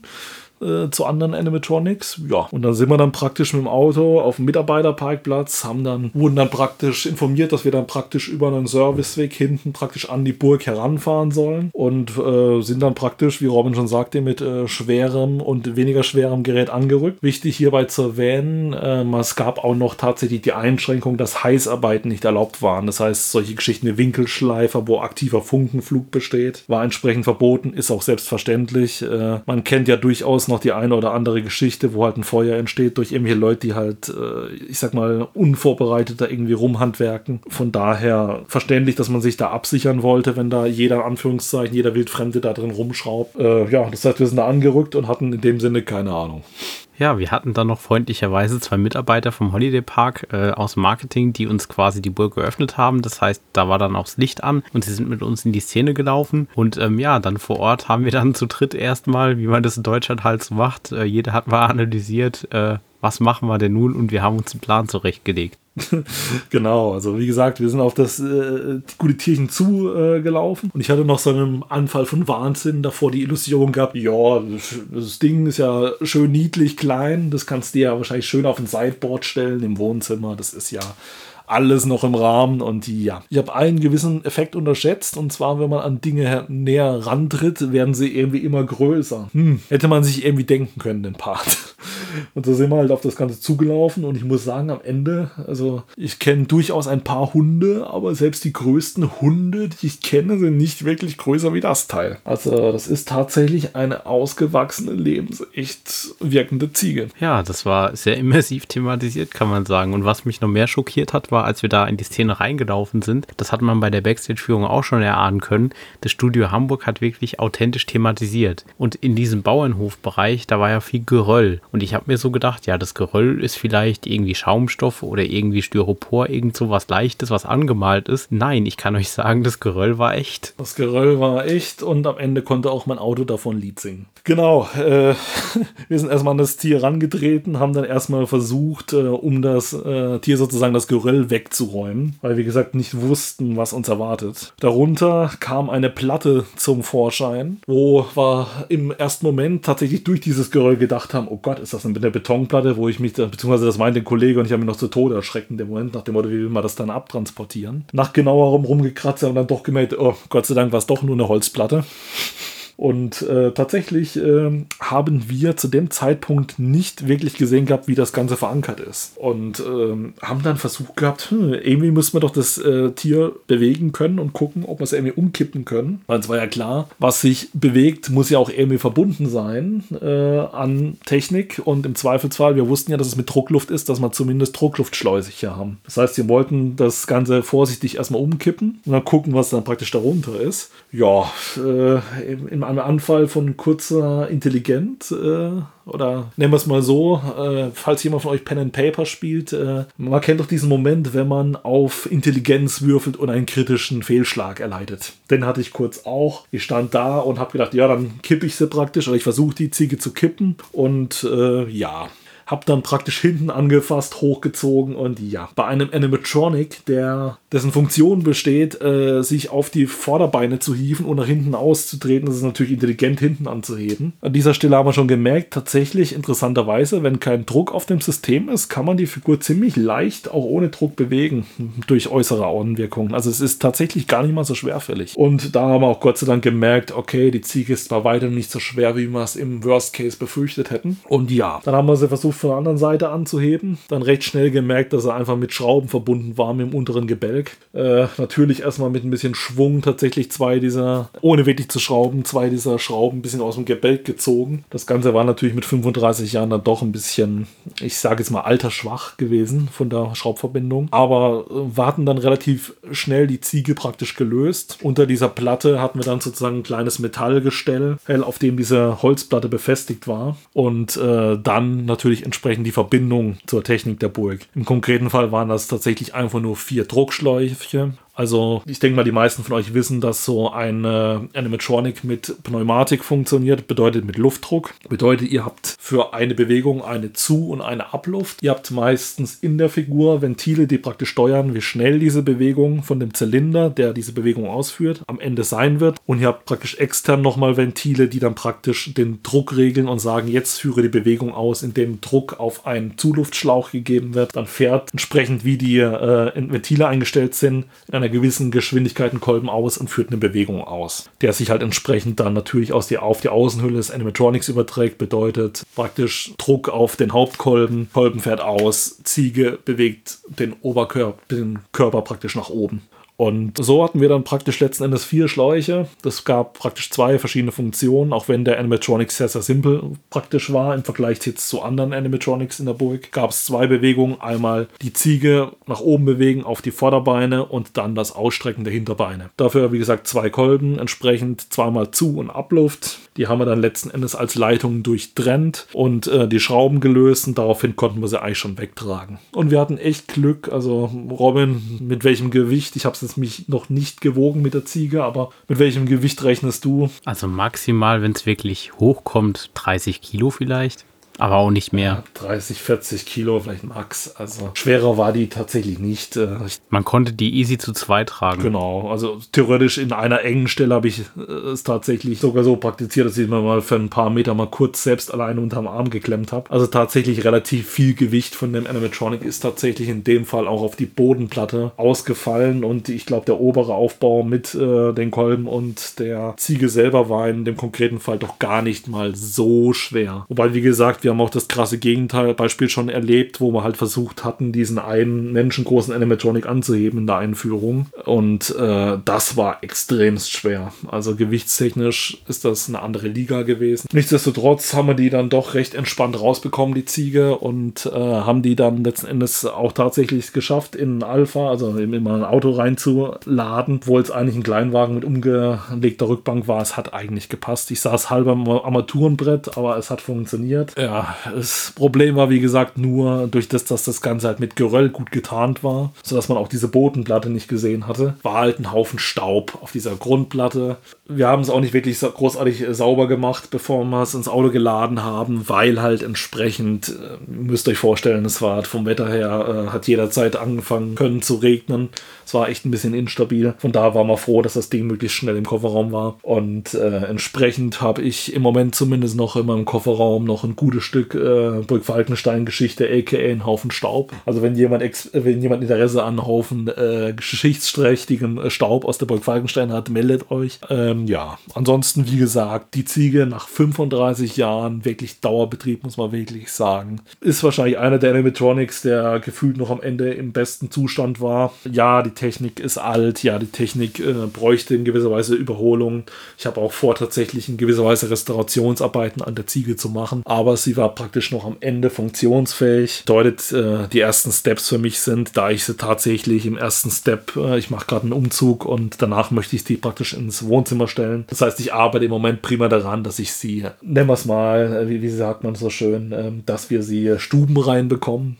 äh, zu anderen Animatronics. Ja, und dann sind wir dann praktisch mit dem Auto auf dem Mitarbeiterparkplatz, haben dann, wurden dann praktisch informiert, dass wir dann praktisch über einen Serviceweg hinten praktisch an die Burg heranfahren sollen und äh, sind dann praktisch, wie Robin schon sagte, mit äh, schwerem und weniger schwerem Gerät angerückt. Wichtig hierbei zu erwähnen, äh, es gab auch noch tatsächlich die Einschränkung, dass Heißarbeiten nicht erlaubt waren. Das heißt, solche Geschichten wie Winkelschleifer, wo aktiver Funkenflug besteht, war entsprechend verboten, ist auch selbstverständlich. Äh, man kennt ja durchaus noch die eine oder andere Geschichte, wo halt ein Feuer entsteht durch irgendwelche Leute, die halt, äh, ich sag mal, unvorbereitet da irgendwie rumhandwerken. Von daher verständlich, dass man sich da absichern wollte, wenn da jeder Anführungszeichen, jeder Wildfremde da drin rumschraubt. Äh, ja, das heißt, wir sind da angerückt und hatten in dem Sinne keine Ahnung. Ja, wir hatten dann noch freundlicherweise zwei Mitarbeiter vom Holiday Park äh, aus Marketing, die uns quasi die Burg geöffnet haben. Das heißt, da war dann auch das Licht an und sie sind mit uns in die Szene gelaufen. Und ähm, ja, dann vor Ort haben wir dann zu dritt erstmal, wie man das in Deutschland halt so macht, äh, jeder hat mal analysiert, äh, was machen wir denn nun und wir haben uns einen Plan zurechtgelegt. [LAUGHS] genau, also wie gesagt, wir sind auf das äh, gute Tierchen zugelaufen. Äh, und ich hatte noch so einen Anfall von Wahnsinn davor die Illusion gehabt, ja, das Ding ist ja schön niedlich klein, das kannst du ja wahrscheinlich schön auf ein Sideboard stellen im Wohnzimmer, das ist ja alles noch im Rahmen und ja. Ich habe einen gewissen Effekt unterschätzt und zwar, wenn man an Dinge näher rantritt, werden sie irgendwie immer größer. Hm, hätte man sich irgendwie denken können, den Part. [LAUGHS] Und so sind wir halt auf das Ganze zugelaufen und ich muss sagen, am Ende, also ich kenne durchaus ein paar Hunde, aber selbst die größten Hunde, die ich kenne, sind nicht wirklich größer wie das Teil. Also das ist tatsächlich eine ausgewachsene, lebensecht wirkende Ziege. Ja, das war sehr immersiv thematisiert, kann man sagen. Und was mich noch mehr schockiert hat, war, als wir da in die Szene reingelaufen sind, das hat man bei der Backstage-Führung auch schon erahnen können, das Studio Hamburg hat wirklich authentisch thematisiert. Und in diesem Bauernhofbereich, da war ja viel Geröll. Und ich habe mir so gedacht, ja, das Geröll ist vielleicht irgendwie Schaumstoff oder irgendwie Styropor, irgend so was Leichtes, was angemalt ist. Nein, ich kann euch sagen, das Geröll war echt. Das Geröll war echt und am Ende konnte auch mein Auto davon Lied singen. Genau, äh, [LAUGHS] wir sind erstmal an das Tier rangetreten, haben dann erstmal versucht, äh, um das äh, Tier sozusagen das Geröll wegzuräumen, weil wir gesagt nicht wussten, was uns erwartet. Darunter kam eine Platte zum Vorschein, wo wir im ersten Moment tatsächlich durch dieses Geröll gedacht haben, oh Gott, ist das eine der Betonplatte, wo ich mich, beziehungsweise das meinte ein Kollege und ich habe mich noch zu Tode erschreckt in dem Moment, nach dem Motto, wie will man das dann abtransportieren. Nach genauerem rumgekratzt und dann doch gemerkt, oh Gott sei Dank war es doch nur eine Holzplatte. Und äh, tatsächlich äh, haben wir zu dem Zeitpunkt nicht wirklich gesehen gehabt, wie das Ganze verankert ist. Und äh, haben dann versucht gehabt, hm, irgendwie müssen wir doch das äh, Tier bewegen können und gucken, ob wir es irgendwie umkippen können. Weil es war ja klar, was sich bewegt, muss ja auch irgendwie verbunden sein äh, an Technik. Und im Zweifelsfall, wir wussten ja, dass es mit Druckluft ist, dass wir zumindest Druckluftschleusig hier haben. Das heißt, wir wollten das Ganze vorsichtig erstmal umkippen und dann gucken, was dann praktisch darunter ist. Ja, äh, in einem Anfall von kurzer Intelligenz äh, oder nennen wir es mal so, äh, falls jemand von euch Pen and Paper spielt, äh, man kennt doch diesen Moment, wenn man auf Intelligenz würfelt und einen kritischen Fehlschlag erleidet. Den hatte ich kurz auch. Ich stand da und habe gedacht, ja, dann kippe ich sie praktisch oder ich versuche die Ziege zu kippen und äh, ja, hab dann praktisch hinten angefasst, hochgezogen und ja, bei einem Animatronic, der dessen Funktion besteht, äh, sich auf die Vorderbeine zu hieven und nach hinten auszutreten, das ist natürlich intelligent hinten anzuheben. An dieser Stelle haben wir schon gemerkt, tatsächlich interessanterweise, wenn kein Druck auf dem System ist, kann man die Figur ziemlich leicht auch ohne Druck bewegen durch äußere Außenwirkungen. Also es ist tatsächlich gar nicht mal so schwerfällig. Und da haben wir auch Gott sei Dank gemerkt, okay, die Ziege ist zwar weiter nicht so schwer, wie wir es im Worst Case befürchtet hätten. Und ja, dann haben wir sie versucht von der anderen Seite anzuheben. Dann recht schnell gemerkt, dass er einfach mit Schrauben verbunden war mit dem unteren Gebälk. Äh, natürlich erstmal mit ein bisschen Schwung tatsächlich zwei dieser, ohne wirklich zu schrauben, zwei dieser Schrauben ein bisschen aus dem Gebälk gezogen. Das Ganze war natürlich mit 35 Jahren dann doch ein bisschen, ich sage jetzt mal, altersschwach gewesen von der Schraubverbindung. Aber äh, wir hatten dann relativ schnell die Ziege praktisch gelöst. Unter dieser Platte hatten wir dann sozusagen ein kleines Metallgestell, auf dem diese Holzplatte befestigt war. Und äh, dann natürlich entsprechend die Verbindung zur Technik der Burg. Im konkreten Fall waren das tatsächlich einfach nur vier Druckschläuche also ich denke mal, die meisten von euch wissen, dass so eine Animatronic mit Pneumatik funktioniert, bedeutet mit Luftdruck. Bedeutet, ihr habt für eine Bewegung eine Zu- und eine Abluft. Ihr habt meistens in der Figur Ventile, die praktisch steuern, wie schnell diese Bewegung von dem Zylinder, der diese Bewegung ausführt, am Ende sein wird. Und ihr habt praktisch extern nochmal Ventile, die dann praktisch den Druck regeln und sagen, jetzt führe die Bewegung aus, indem Druck auf einen Zuluftschlauch gegeben wird. Dann fährt entsprechend, wie die äh, Ventile eingestellt sind, in einer gewissen Geschwindigkeit einen Kolben aus und führt eine Bewegung aus, der sich halt entsprechend dann natürlich aus die, auf die Außenhülle des Animatronics überträgt, bedeutet praktisch Druck auf den Hauptkolben, Kolben fährt aus, Ziege bewegt den Oberkörper, den Körper praktisch nach oben. Und so hatten wir dann praktisch letzten Endes vier Schläuche. Das gab praktisch zwei verschiedene Funktionen, auch wenn der Animatronic sehr, sehr simpel praktisch war im Vergleich jetzt zu anderen Animatronics in der Burg. Gab es zwei Bewegungen. Einmal die Ziege nach oben bewegen auf die Vorderbeine und dann das Ausstrecken der Hinterbeine. Dafür, wie gesagt, zwei Kolben, entsprechend zweimal Zu- und Abluft. Die haben wir dann letzten Endes als Leitung durchtrennt und äh, die Schrauben gelöst und daraufhin konnten wir sie eigentlich schon wegtragen. Und wir hatten echt Glück. Also Robin, mit welchem Gewicht? Ich habe es jetzt mich noch nicht gewogen mit der Ziege, aber mit welchem Gewicht rechnest du? Also maximal, wenn es wirklich hochkommt, 30 Kilo vielleicht aber auch nicht mehr. 30, 40 Kilo, vielleicht max. Also schwerer war die tatsächlich nicht. Äh, Man konnte die easy zu zweit tragen. Genau, also theoretisch in einer engen Stelle habe ich äh, es tatsächlich sogar so praktiziert, dass ich mir mal für ein paar Meter mal kurz selbst alleine unterm Arm geklemmt habe. Also tatsächlich relativ viel Gewicht von dem Animatronic ist tatsächlich in dem Fall auch auf die Bodenplatte ausgefallen und ich glaube der obere Aufbau mit äh, den Kolben und der Ziege selber war in dem konkreten Fall doch gar nicht mal so schwer. Wobei, wie gesagt, wir haben auch das krasse Gegenteil Beispiel schon erlebt, wo wir halt versucht hatten, diesen einen menschengroßen Animatronic anzuheben in der Einführung. Und äh, das war extremst schwer. Also gewichtstechnisch ist das eine andere Liga gewesen. Nichtsdestotrotz haben wir die dann doch recht entspannt rausbekommen, die Ziege, und äh, haben die dann letzten Endes auch tatsächlich geschafft, in Alpha, also in ein Auto reinzuladen, obwohl es eigentlich ein Kleinwagen mit umgelegter Rückbank war. Es hat eigentlich gepasst. Ich saß halb am Armaturenbrett, aber es hat funktioniert. Ja, das Problem war, wie gesagt, nur durch das, dass das Ganze halt mit Geröll gut getarnt war, sodass man auch diese Bodenplatte nicht gesehen hatte, war halt ein Haufen Staub auf dieser Grundplatte. Wir haben es auch nicht wirklich großartig äh, sauber gemacht, bevor wir es ins Auto geladen haben, weil halt entsprechend, äh, müsst ihr euch vorstellen, es war halt vom Wetter her, äh, hat jederzeit angefangen können zu regnen. Es war echt ein bisschen instabil. Von da war man froh, dass das Ding möglichst schnell im Kofferraum war. Und äh, entsprechend habe ich im Moment zumindest noch in meinem Kofferraum noch ein gutes Stück äh, Burg Falkenstein-Geschichte, aka ein Haufen Staub. Also wenn jemand, wenn jemand Interesse an Haufen äh, geschichtsträchtigem äh, Staub aus der Burg Falkenstein hat, meldet euch. Ähm, ja, ansonsten, wie gesagt, die Ziege nach 35 Jahren wirklich Dauerbetrieb, muss man wirklich sagen. Ist wahrscheinlich einer der Animatronics, der gefühlt noch am Ende im besten Zustand war. Ja, die Technik ist alt, ja, die Technik äh, bräuchte in gewisser Weise Überholung. Ich habe auch vor, tatsächlich in gewisser Weise Restaurationsarbeiten an der Ziege zu machen, aber sie war praktisch noch am Ende funktionsfähig. Deutet, äh, die ersten Steps für mich sind, da ich sie tatsächlich im ersten Step, äh, ich mache gerade einen Umzug und danach möchte ich die praktisch ins Wohnzimmer stellen. Das heißt, ich arbeite im Moment prima daran, dass ich sie, nennen wir es mal, äh, wie, wie sagt man so schön, ähm, dass wir sie stubenrein bekommen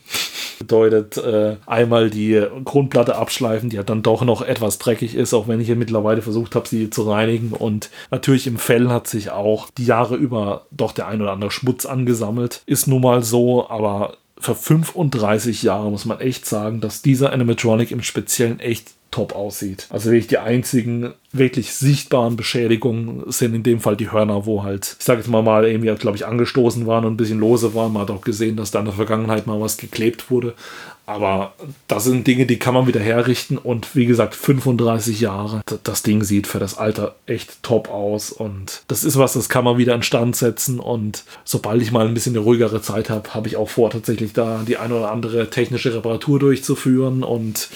bedeutet äh, einmal die Grundplatte abschleifen, die ja dann doch noch etwas dreckig ist, auch wenn ich ja mittlerweile versucht habe, sie zu reinigen. Und natürlich im Fell hat sich auch die Jahre über doch der ein oder andere Schmutz angesammelt. Ist nun mal so, aber für 35 Jahre muss man echt sagen, dass dieser Animatronic im Speziellen echt top aussieht. Also wirklich die einzigen wirklich sichtbaren Beschädigungen sind in dem Fall die Hörner, wo halt, ich sage jetzt mal mal, irgendwie, glaube ich, angestoßen waren und ein bisschen lose waren. Man hat auch gesehen, dass da in der Vergangenheit mal was geklebt wurde. Aber das sind Dinge, die kann man wieder herrichten und wie gesagt, 35 Jahre. Das Ding sieht für das Alter echt top aus und das ist was, das kann man wieder instand setzen und sobald ich mal ein bisschen eine ruhigere Zeit habe, habe ich auch vor, tatsächlich da die eine oder andere technische Reparatur durchzuführen und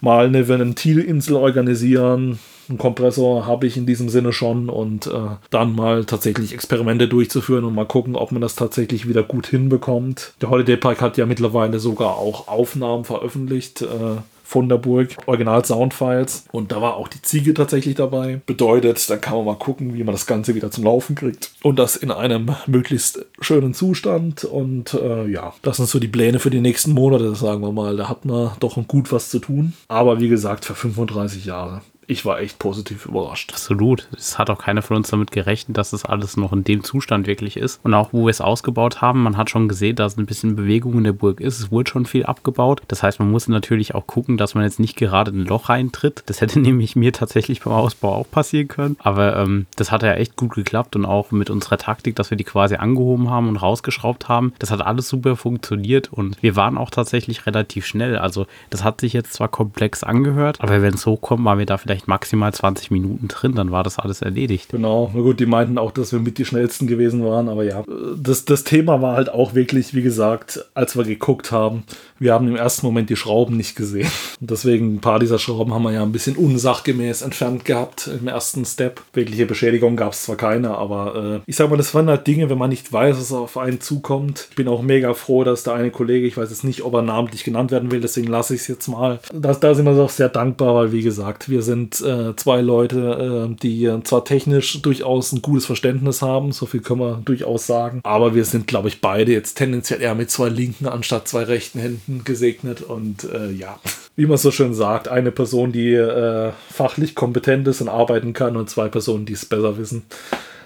mal eine Ventilinsel organisieren. Einen Kompressor habe ich in diesem Sinne schon und äh, dann mal tatsächlich Experimente durchzuführen und mal gucken, ob man das tatsächlich wieder gut hinbekommt. Der Holiday Park hat ja mittlerweile sogar auch Aufnahmen veröffentlicht. Äh, von der Burg, Original-Soundfiles. Und da war auch die Ziege tatsächlich dabei. Bedeutet, dann kann man mal gucken, wie man das Ganze wieder zum Laufen kriegt. Und das in einem möglichst schönen Zustand. Und äh, ja, das sind so die Pläne für die nächsten Monate, sagen wir mal. Da hat man doch gut was zu tun. Aber wie gesagt, für 35 Jahre ich war echt positiv überrascht. Absolut. Es hat auch keiner von uns damit gerechnet, dass das alles noch in dem Zustand wirklich ist. Und auch wo wir es ausgebaut haben, man hat schon gesehen, dass ein bisschen Bewegung in der Burg ist. Es wurde schon viel abgebaut. Das heißt, man muss natürlich auch gucken, dass man jetzt nicht gerade in ein Loch reintritt. Das hätte [LAUGHS] nämlich mir tatsächlich beim Ausbau auch passieren können. Aber ähm, das hat ja echt gut geklappt und auch mit unserer Taktik, dass wir die quasi angehoben haben und rausgeschraubt haben. Das hat alles super funktioniert und wir waren auch tatsächlich relativ schnell. Also das hat sich jetzt zwar komplex angehört, aber wenn es hochkommt, waren wir da vielleicht vielleicht maximal 20 Minuten drin, dann war das alles erledigt. Genau, na gut, die meinten auch, dass wir mit die schnellsten gewesen waren, aber ja, das, das Thema war halt auch wirklich, wie gesagt, als wir geguckt haben, wir haben im ersten Moment die Schrauben nicht gesehen. Und deswegen ein paar dieser Schrauben haben wir ja ein bisschen unsachgemäß entfernt gehabt im ersten Step. Wirkliche Beschädigung gab es zwar keine, aber äh, ich sag mal, das waren halt Dinge, wenn man nicht weiß, was auf einen zukommt. Ich bin auch mega froh, dass der eine Kollege, ich weiß jetzt nicht, ob er namentlich genannt werden will, deswegen lasse ich es jetzt mal. Das, da sind wir doch sehr dankbar, weil wie gesagt, wir sind äh, zwei Leute, äh, die zwar technisch durchaus ein gutes Verständnis haben, so viel können wir durchaus sagen, aber wir sind, glaube ich, beide jetzt tendenziell eher mit zwei linken anstatt zwei rechten Händen gesegnet und äh, ja, wie man so schön sagt, eine Person, die äh, fachlich kompetent ist und arbeiten kann und zwei Personen, die es besser wissen,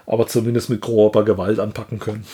aber zumindest mit grober Gewalt anpacken können.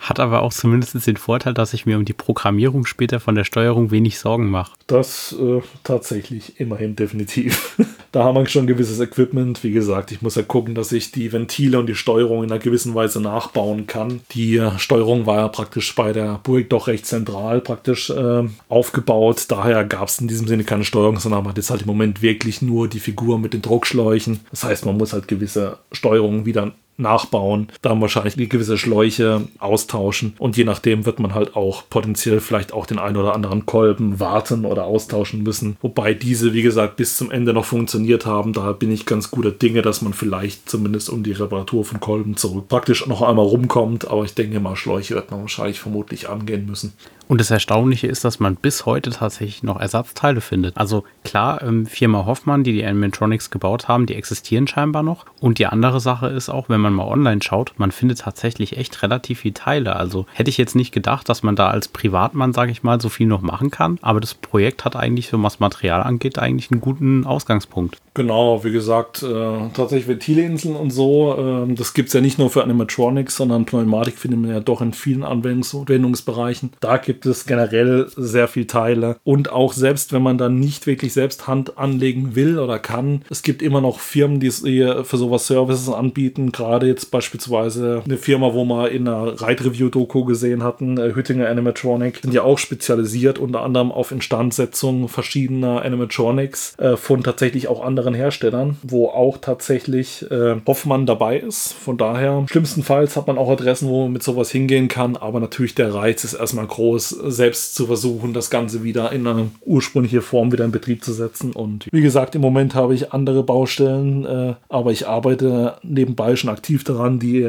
Hat aber auch zumindest den Vorteil, dass ich mir um die Programmierung später von der Steuerung wenig Sorgen mache. Das äh, tatsächlich, immerhin definitiv. [LAUGHS] da haben wir schon gewisses Equipment. Wie gesagt, ich muss ja gucken, dass ich die Ventile und die Steuerung in einer gewissen Weise nachbauen kann. Die äh, Steuerung war ja praktisch bei der Burg doch recht zentral praktisch äh, aufgebaut. Daher gab es in diesem Sinne keine Steuerung, sondern man hat jetzt halt im Moment wirklich nur die Figur mit den Druckschläuchen. Das heißt, man muss halt gewisse Steuerungen wieder nachbauen, dann wahrscheinlich gewisse Schläuche austauschen und je nachdem wird man halt auch potenziell vielleicht auch den einen oder anderen Kolben warten oder austauschen müssen. Wobei diese, wie gesagt, bis zum Ende noch funktioniert haben. Da bin ich ganz guter Dinge, dass man vielleicht zumindest um die Reparatur von Kolben zurück praktisch noch einmal rumkommt. Aber ich denke mal, Schläuche wird man wahrscheinlich vermutlich angehen müssen. Und das Erstaunliche ist, dass man bis heute tatsächlich noch Ersatzteile findet. Also klar, ähm, Firma Hoffmann, die die Animatronics gebaut haben, die existieren scheinbar noch. Und die andere Sache ist auch, wenn man mal online schaut, man findet tatsächlich echt relativ viele Teile. Also hätte ich jetzt nicht gedacht, dass man da als Privatmann, sage ich mal, so viel noch machen kann. Aber das Projekt hat eigentlich, so was Material angeht, eigentlich einen guten Ausgangspunkt. Genau, wie gesagt, äh, tatsächlich Ventilinseln und so, äh, das gibt es ja nicht nur für Animatronics, sondern Pneumatik findet man ja doch in vielen Anwendungsbereichen. Da gibt gibt es generell sehr viel Teile. Und auch selbst wenn man dann nicht wirklich selbst Hand anlegen will oder kann, es gibt immer noch Firmen, die für sowas Services anbieten. Gerade jetzt beispielsweise eine Firma, wo wir in einer Ride-Review-Doku gesehen hatten, äh, Hüttinger Animatronic, sind ja auch spezialisiert unter anderem auf Instandsetzung verschiedener Animatronics äh, von tatsächlich auch anderen Herstellern, wo auch tatsächlich äh, Hoffmann dabei ist. Von daher, schlimmstenfalls hat man auch Adressen, wo man mit sowas hingehen kann, aber natürlich der Reiz ist erstmal groß selbst zu versuchen, das Ganze wieder in eine ursprüngliche Form wieder in Betrieb zu setzen. Und wie gesagt, im Moment habe ich andere Baustellen, äh, aber ich arbeite nebenbei schon aktiv daran, die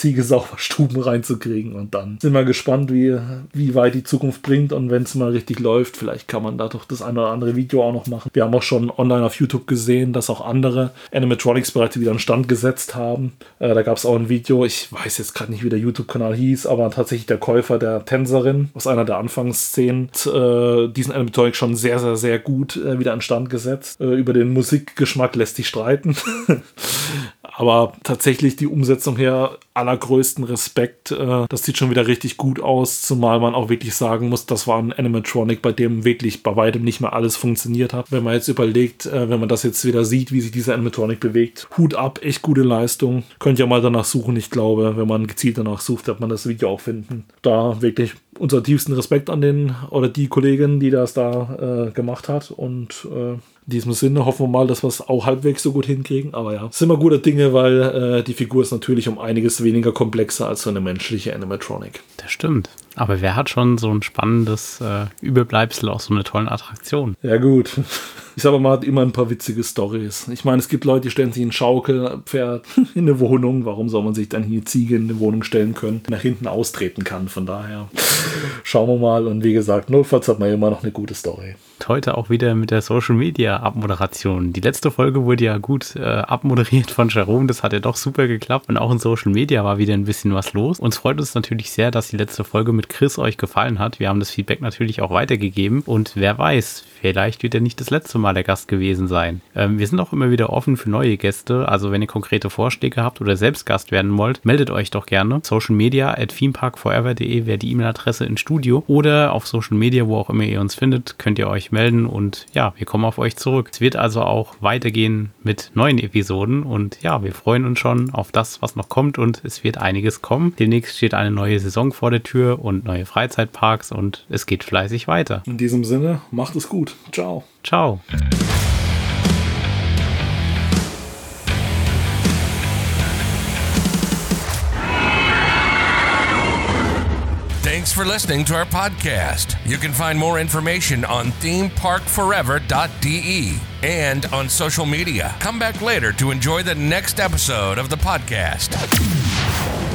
Ziege sauber Stuben reinzukriegen. Und dann sind wir gespannt, wie, wie weit die Zukunft bringt. Und wenn es mal richtig läuft, vielleicht kann man da doch das eine oder andere Video auch noch machen. Wir haben auch schon online auf YouTube gesehen, dass auch andere Animatronics bereits wieder einen Stand gesetzt haben. Äh, da gab es auch ein Video, ich weiß jetzt gerade nicht, wie der YouTube-Kanal hieß, aber tatsächlich der Käufer der Tänzerin aus einer der Anfangsszenen äh, diesen Animatronic schon sehr, sehr, sehr gut äh, wieder in Stand gesetzt. Äh, über den Musikgeschmack lässt sich streiten. [LAUGHS] Aber tatsächlich die Umsetzung her allergrößten Respekt. Äh, das sieht schon wieder richtig gut aus, zumal man auch wirklich sagen muss, das war ein Animatronic, bei dem wirklich bei weitem nicht mehr alles funktioniert hat. Wenn man jetzt überlegt, äh, wenn man das jetzt wieder sieht, wie sich dieser Animatronic bewegt, Hut ab, echt gute Leistung. Könnt ihr mal danach suchen. Ich glaube, wenn man gezielt danach sucht, wird man das Video auch finden. Da wirklich unser tiefsten Respekt an den oder die Kollegin, die das da äh, gemacht hat und äh, in diesem Sinne hoffen wir mal, dass wir es auch halbwegs so gut hinkriegen. Aber ja, sind wir gute Dinge, weil äh, die Figur ist natürlich um einiges weniger komplexer als so eine menschliche Animatronic. Das stimmt. Aber wer hat schon so ein spannendes äh, Überbleibsel aus so einer tollen Attraktion? Ja, gut. [LAUGHS] Ich sage mal, hat immer ein paar witzige Stories. Ich meine, es gibt Leute, die stellen sich ein Schaukelpferd [LAUGHS] in eine Wohnung. Warum soll man sich dann hier Ziege in eine Wohnung stellen können, nach hinten austreten kann? Von daher schauen wir mal. Und wie gesagt, notfalls hat man immer noch eine gute Story heute auch wieder mit der Social Media Abmoderation. Die letzte Folge wurde ja gut äh, abmoderiert von Jerome. Das hat ja doch super geklappt. Und auch in Social Media war wieder ein bisschen was los. Uns freut uns natürlich sehr, dass die letzte Folge mit Chris euch gefallen hat. Wir haben das Feedback natürlich auch weitergegeben. Und wer weiß, vielleicht wird er nicht das letzte Mal der Gast gewesen sein. Ähm, wir sind auch immer wieder offen für neue Gäste. Also wenn ihr konkrete Vorschläge habt oder selbst Gast werden wollt, meldet euch doch gerne. Social Media at themeparkforever.de wäre die E-Mail-Adresse ins Studio. Oder auf Social Media, wo auch immer ihr uns findet, könnt ihr euch melden und ja, wir kommen auf euch zurück. Es wird also auch weitergehen mit neuen Episoden und ja, wir freuen uns schon auf das, was noch kommt und es wird einiges kommen. Demnächst steht eine neue Saison vor der Tür und neue Freizeitparks und es geht fleißig weiter. In diesem Sinne, macht es gut. Ciao. Ciao. Thanks for listening to our podcast. You can find more information on themeparkforever.de and on social media. Come back later to enjoy the next episode of the podcast.